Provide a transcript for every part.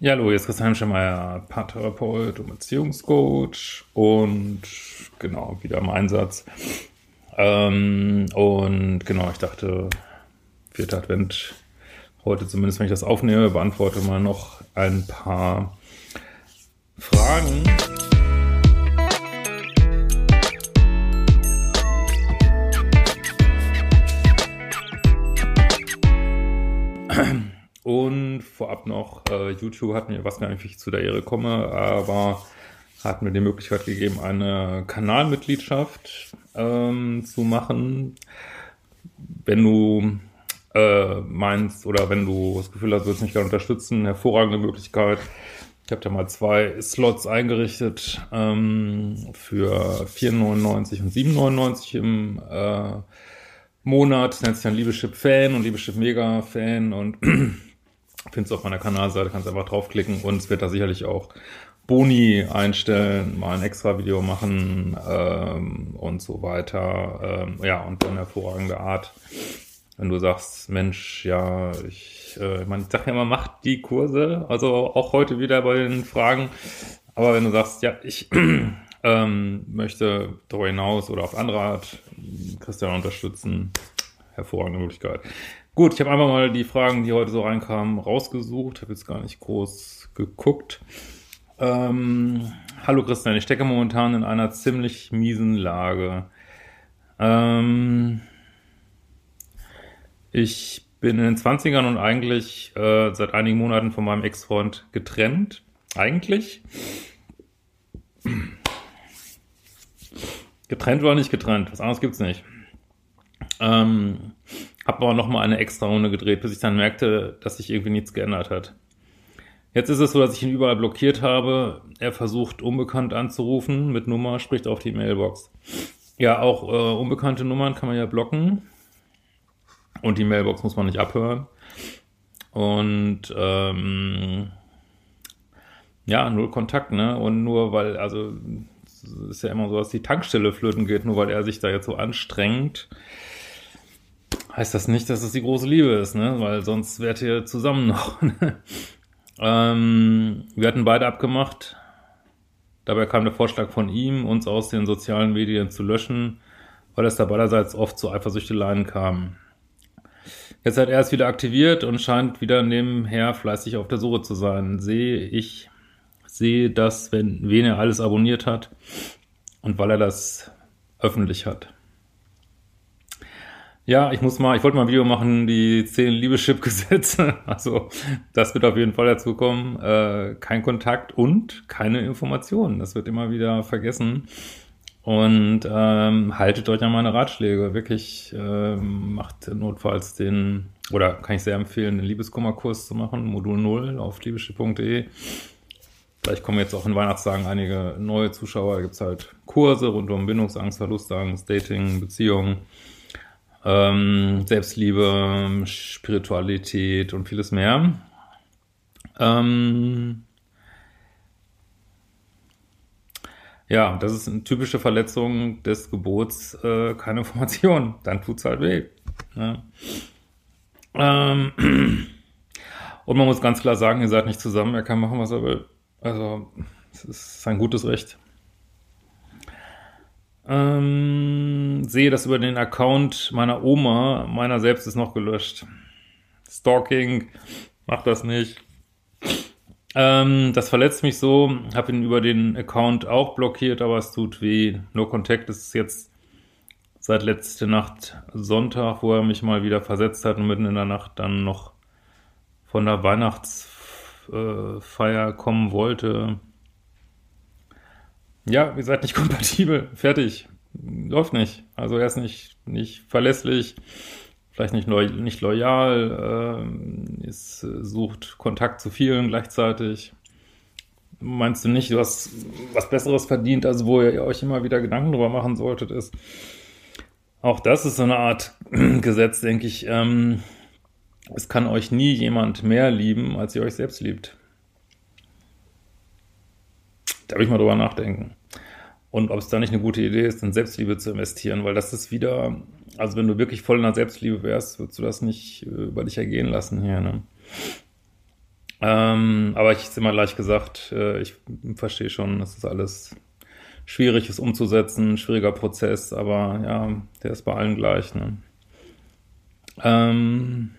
Ja, hallo, hier ist Christian Schemeier, Paartherapeut und Beziehungscoach und genau, wieder im Einsatz. Ähm, und genau, ich dachte, vierter Advent, heute zumindest, wenn ich das aufnehme, beantworte mal noch ein paar Fragen. Vorab noch, äh, YouTube hat mir, was gar nicht, wie ich zu der Ehre komme, aber hat mir die Möglichkeit gegeben, eine Kanalmitgliedschaft ähm, zu machen. Wenn du äh, meinst oder wenn du das Gefühl hast, du willst mich gerne unterstützen, hervorragende Möglichkeit. Ich habe da mal zwei Slots eingerichtet ähm, für 4,99 und 7,99 im äh, Monat. Das nennt sich dann Liebeschip Fan und Liebeschip Mega Fan und findest du auf meiner Kanalseite, kannst einfach draufklicken und es wird da sicherlich auch Boni einstellen, mal ein extra Video machen ähm, und so weiter. Ähm, ja, und dann hervorragende Art. Wenn du sagst, Mensch, ja, ich, äh, ich, mein, ich sag ja immer, mach die Kurse, also auch heute wieder bei den Fragen. Aber wenn du sagst, ja, ich ähm, möchte darüber hinaus oder auf andere Art Christian unterstützen, hervorragende Möglichkeit. Gut, ich habe einfach mal die Fragen, die heute so reinkamen, rausgesucht. Habe jetzt gar nicht groß geguckt. Ähm, hallo Christian, ich stecke momentan in einer ziemlich miesen Lage. Ähm, ich bin in den 20ern und eigentlich äh, seit einigen Monaten von meinem Ex-Freund getrennt. Eigentlich. Getrennt war nicht getrennt. Was anderes gibt's nicht. Ähm, hab aber nochmal eine extra Runde gedreht, bis ich dann merkte, dass sich irgendwie nichts geändert hat. Jetzt ist es so, dass ich ihn überall blockiert habe. Er versucht, unbekannt anzurufen mit Nummer, spricht auf die Mailbox. Ja, auch äh, unbekannte Nummern kann man ja blocken. Und die Mailbox muss man nicht abhören. Und ähm, ja, null Kontakt, ne? Und nur weil, also ist ja immer so, dass die Tankstelle flöten geht, nur weil er sich da jetzt so anstrengt, heißt das nicht, dass es die große Liebe ist, ne? Weil sonst wärt ihr zusammen noch. Ne? ähm, wir hatten beide abgemacht. Dabei kam der Vorschlag von ihm, uns aus den sozialen Medien zu löschen, weil es da beiderseits oft zu Eifersüchteleien kam. Jetzt hat er es wieder aktiviert und scheint wieder nebenher fleißig auf der Suche zu sein. Sehe ich, sehe das, wenn, wen er alles abonniert hat und weil er das öffentlich hat. Ja, ich muss mal, ich wollte mal ein Video machen, die zehn Liebeschip-Gesetze. Also, das wird auf jeden Fall dazu kommen. Äh, kein Kontakt und keine Informationen. Das wird immer wieder vergessen. Und ähm, haltet euch an meine Ratschläge. Wirklich ähm, macht notfalls den, oder kann ich sehr empfehlen, den Liebeskummerkurs zu machen, Modul 0 auf liebeschipp.de. Vielleicht kommen jetzt auch in Weihnachtstagen einige neue Zuschauer. Da gibt's halt Kurse rund um Bindungsangst, Verlustangst, Dating, Beziehungen ähm, Selbstliebe, Spiritualität und vieles mehr. Ähm, ja, das ist eine typische Verletzung des Gebots, äh, keine Information. Dann tut's halt weh. Ne? Ähm, und man muss ganz klar sagen, ihr seid nicht zusammen, er kann machen, was er will. Also, es ist sein gutes Recht. Ähm, sehe das über den Account meiner Oma. Meiner selbst ist noch gelöscht. Stalking, mach das nicht. Ähm, das verletzt mich so. Habe ihn über den Account auch blockiert, aber es tut weh. No Contact ist jetzt seit letzte Nacht Sonntag, wo er mich mal wieder versetzt hat und mitten in der Nacht dann noch von der Weihnachtsfeier kommen wollte. Ja, ihr seid nicht kompatibel. Fertig. Läuft nicht. Also er ist nicht, nicht verlässlich. vielleicht nicht, lo nicht loyal, äh, ist, sucht Kontakt zu vielen gleichzeitig. Meinst du nicht, du hast was Besseres verdient, also wo ihr euch immer wieder Gedanken drüber machen solltet, ist, auch das ist so eine Art Gesetz, denke ich. Ähm, es kann euch nie jemand mehr lieben, als ihr euch selbst liebt. Da will ich mal drüber nachdenken. Und ob es da nicht eine gute Idee ist, in Selbstliebe zu investieren, weil das ist wieder, also wenn du wirklich voll in der Selbstliebe wärst, würdest du das nicht äh, über dich ergehen lassen hier. Ne? Ähm, aber ich habe immer gleich gesagt, äh, ich verstehe schon, das ist alles schwierig ist umzusetzen, schwieriger Prozess, aber ja, der ist bei allen gleich. Ne? Ähm,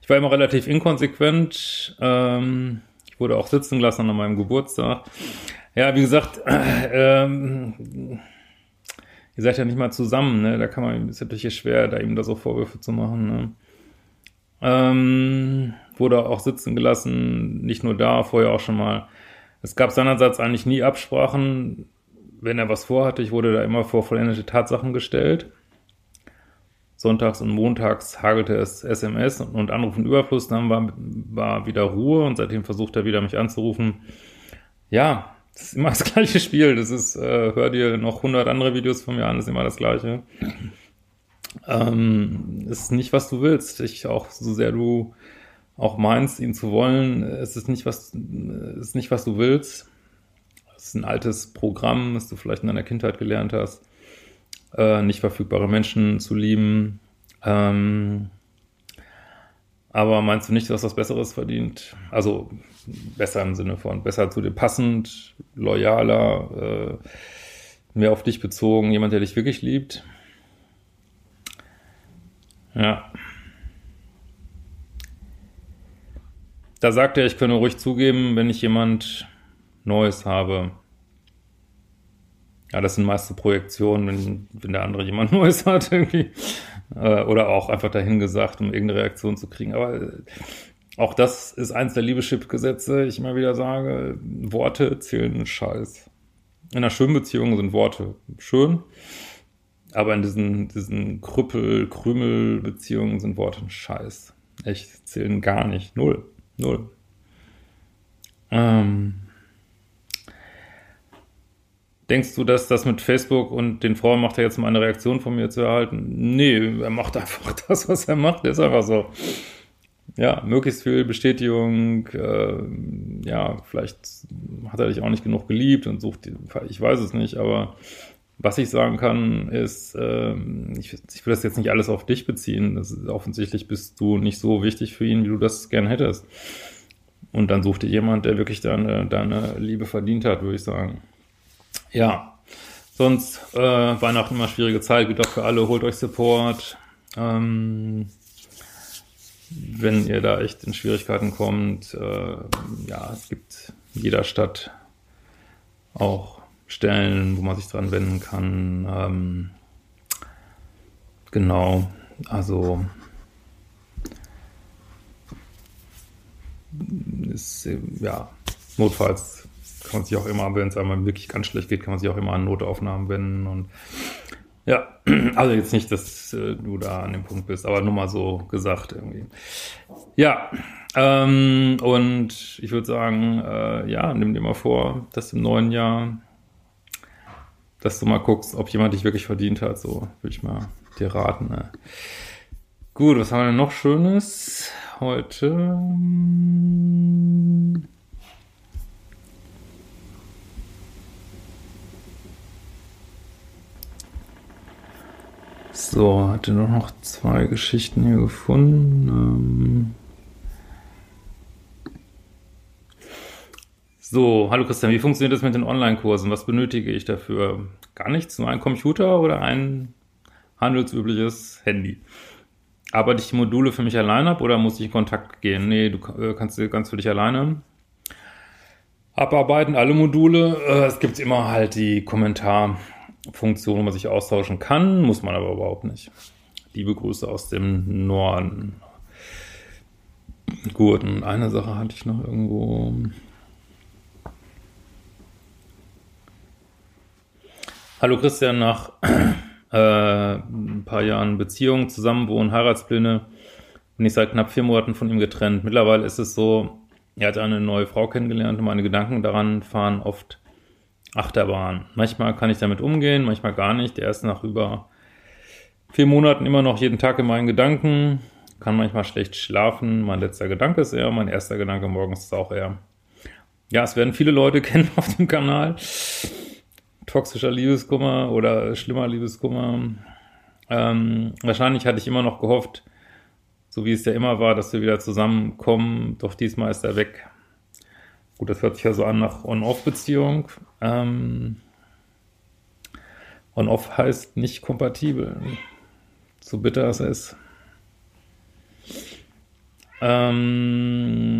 ich war immer relativ inkonsequent. Ähm, ich wurde auch sitzen gelassen an meinem Geburtstag. Ja, wie gesagt, äh, ähm, ihr seid ja nicht mal zusammen, ne? Da kann man, ist natürlich schwer, da ihm da so Vorwürfe zu machen. Ne? Ähm, wurde auch sitzen gelassen, nicht nur da, vorher auch schon mal es gab seinerseits eigentlich nie Absprachen, wenn er was vorhatte. Ich wurde da immer vor vollendete Tatsachen gestellt. Sonntags und montags hagelte es SMS und Anrufen Überfluss. Dann war, war wieder Ruhe und seitdem versucht er wieder mich anzurufen. Ja, das ist immer das gleiche Spiel. Das ist, äh, hör dir noch 100 andere Videos von mir an, das ist immer das gleiche. Ähm, ist nicht, was du willst. Ich auch, so sehr du auch meinst, ihn zu wollen, es ist nicht, was, ist nicht, was du willst. Es ist ein altes Programm, das du vielleicht in deiner Kindheit gelernt hast, äh, nicht verfügbare Menschen zu lieben. Ähm, aber meinst du nicht, dass was Besseres verdient? Also besser im Sinne von besser zu dir passend, loyaler, äh, mehr auf dich bezogen, jemand, der dich wirklich liebt? Ja. Da sagt er, ich könne ruhig zugeben, wenn ich jemand Neues habe. Ja, das sind meiste Projektionen, wenn, wenn der andere jemand Neues hat irgendwie. Äh, oder auch einfach dahin gesagt, um irgendeine Reaktion zu kriegen. Aber äh, auch das ist eins der Liebeschip-Gesetze. Ich immer wieder sage, Worte zählen einen Scheiß. In einer schönen Beziehung sind Worte schön. Aber in diesen, diesen Krüppel, Krümel-Beziehungen sind Worte ein Scheiß. Echt, zählen gar nicht. Null. Null. Ähm, denkst du, dass das mit Facebook und den Frauen macht er jetzt mal eine Reaktion von mir zu erhalten? Nee, er macht einfach das, was er macht. ist einfach so. Ja, möglichst viel Bestätigung. Äh, ja, vielleicht hat er dich auch nicht genug geliebt und sucht, ich weiß es nicht, aber was ich sagen kann, ist, äh, ich, ich, will das jetzt nicht alles auf dich beziehen. Ist, offensichtlich bist du nicht so wichtig für ihn, wie du das gern hättest. Und dann such dir jemand, der wirklich deine, deine Liebe verdient hat, würde ich sagen. Ja, sonst äh, Weihnachten immer schwierige Zeit, geht auch für alle, holt euch Support. Ähm, wenn ihr da echt in Schwierigkeiten kommt, äh, ja, es gibt in jeder Stadt auch Stellen, wo man sich dran wenden kann. Ähm, genau, also ist, ja, notfalls kann man sich auch immer, wenn es einmal wirklich ganz schlecht geht, kann man sich auch immer an Notaufnahmen wenden und ja, also jetzt nicht, dass äh, du da an dem Punkt bist, aber nur mal so gesagt irgendwie. Ja, ähm, und ich würde sagen, äh, ja, nimm dir mal vor, dass im neuen Jahr dass du mal guckst, ob jemand dich wirklich verdient hat. So würde ich mal dir raten. Ne? Gut, was haben wir denn noch Schönes heute? So, hatte nur noch zwei Geschichten hier gefunden. Ähm So, hallo Christian, wie funktioniert das mit den Online-Kursen? Was benötige ich dafür? Gar nichts, nur ein Computer oder ein handelsübliches Handy. Arbeite ich die Module für mich alleine ab oder muss ich in Kontakt gehen? Nee, du äh, kannst sie ganz für dich alleine abarbeiten, alle Module. Äh, es gibt immer halt die Kommentarfunktion, wo man sich austauschen kann, muss man aber überhaupt nicht. Liebe Grüße aus dem Norden. Gut, und eine Sache hatte ich noch irgendwo. Hallo Christian, nach äh, ein paar Jahren Beziehung, Zusammenwohnen, Heiratspläne, bin ich seit knapp vier Monaten von ihm getrennt. Mittlerweile ist es so, er hat eine neue Frau kennengelernt und meine Gedanken daran fahren oft Achterbahn. Manchmal kann ich damit umgehen, manchmal gar nicht. Er ist nach über vier Monaten immer noch jeden Tag in meinen Gedanken, kann manchmal schlecht schlafen. Mein letzter Gedanke ist er, mein erster Gedanke morgens ist auch er. Ja, es werden viele Leute kennen auf dem Kanal. Toxischer Liebeskummer oder schlimmer Liebeskummer. Ähm, wahrscheinlich hatte ich immer noch gehofft, so wie es ja immer war, dass wir wieder zusammenkommen. Doch diesmal ist er weg. Gut, das hört sich ja so an nach On-Off-Beziehung. Ähm, On-Off heißt nicht kompatibel. So bitter es ist. Ähm,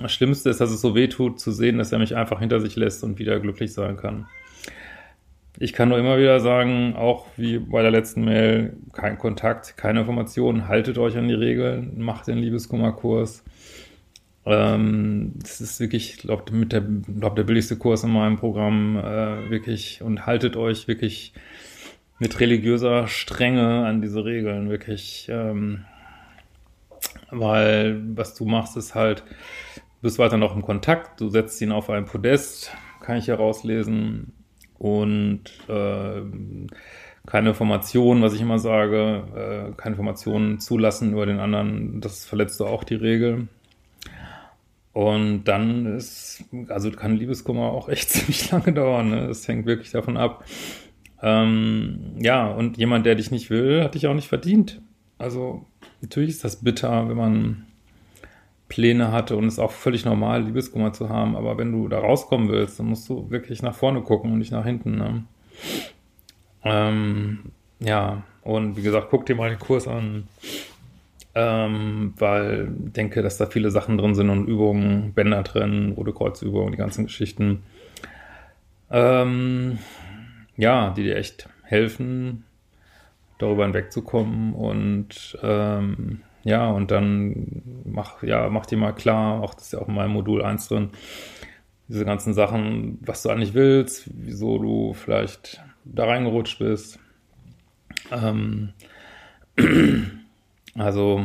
das Schlimmste ist, dass es so weh tut, zu sehen, dass er mich einfach hinter sich lässt und wieder glücklich sein kann. Ich kann nur immer wieder sagen, auch wie bei der letzten Mail, kein Kontakt, keine Informationen, haltet euch an die Regeln, macht den Liebeskummerkurs. Ähm, das ist wirklich, ich glaube, mit der, glaub, der billigste Kurs in meinem Programm, äh, wirklich, und haltet euch wirklich mit religiöser Strenge an diese Regeln, wirklich, ähm, weil was du machst, ist halt, du bist weiter noch im Kontakt, du setzt ihn auf ein Podest, kann ich herauslesen, und äh, keine Informationen, was ich immer sage, äh, keine Informationen zulassen über den anderen, das verletzt du auch die Regel. Und dann ist, also kann Liebeskummer auch echt ziemlich lange dauern. Ne? Das hängt wirklich davon ab. Ähm, ja, und jemand, der dich nicht will, hat dich auch nicht verdient. Also natürlich ist das bitter, wenn man Pläne hatte und es ist auch völlig normal, Liebeskummer zu haben. Aber wenn du da rauskommen willst, dann musst du wirklich nach vorne gucken und nicht nach hinten. Ne? Ähm, ja, und wie gesagt, guck dir mal den Kurs an ähm, weil denke, dass da viele Sachen drin sind und Übungen, Bänder drin, rote Kreuzübungen, die ganzen Geschichten. Ähm, ja, die dir echt helfen, darüber hinwegzukommen und ähm, ja, und dann mach, ja, mach dir mal klar, auch das ist ja auch in meinem Modul 1 drin, diese ganzen Sachen, was du eigentlich willst, wieso du vielleicht da reingerutscht bist. Ähm, Also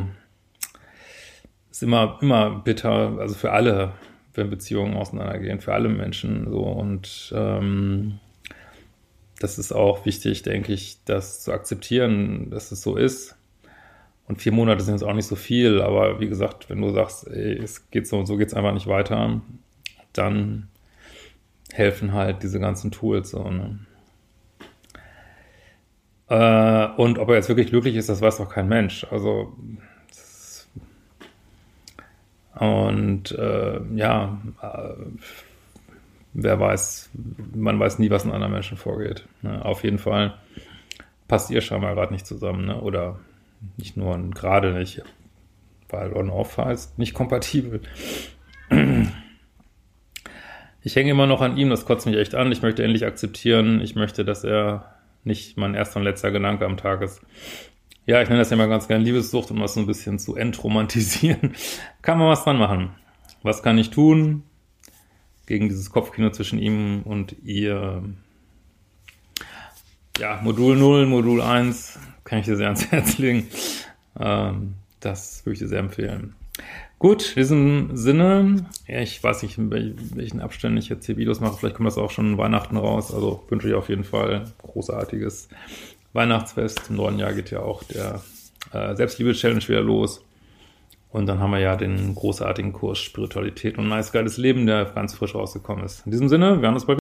ist immer, immer bitter, also für alle, wenn Beziehungen auseinandergehen, für alle Menschen so. Und ähm, das ist auch wichtig, denke ich, das zu akzeptieren, dass es so ist. Und vier Monate sind jetzt auch nicht so viel, aber wie gesagt, wenn du sagst, ey, es geht so und so geht es einfach nicht weiter, dann helfen halt diese ganzen Tools so. Ne? Äh, und ob er jetzt wirklich glücklich ist, das weiß doch kein Mensch. Also und äh, ja, äh, wer weiß, man weiß nie, was in anderen Menschen vorgeht. Ne? Auf jeden Fall passt ihr scheinbar gerade nicht zusammen, ne? oder nicht nur gerade nicht, weil On-Off heißt nicht kompatibel. Ich hänge immer noch an ihm, das kotzt mich echt an. Ich möchte endlich akzeptieren. Ich möchte, dass er nicht mein erster und letzter Gedanke am Tag ist. Ja, ich nenne das ja mal ganz gerne Liebessucht, um das so ein bisschen zu entromantisieren. kann man was dran machen. Was kann ich tun gegen dieses Kopfkino zwischen ihm und ihr? Ja, Modul 0, Modul 1 kann ich dir sehr ans Herz legen. Ähm, das würde ich dir sehr empfehlen. Gut, in diesem Sinne, ich weiß nicht, in welchen Abständen ich jetzt hier Videos mache, vielleicht kommt das auch schon Weihnachten raus, also wünsche ich auf jeden Fall großartiges Weihnachtsfest. Im neuen Jahr geht ja auch der äh, Selbstliebe-Challenge wieder los. Und dann haben wir ja den großartigen Kurs Spiritualität und nice geiles Leben, der ganz frisch rausgekommen ist. In diesem Sinne, wir werden uns bald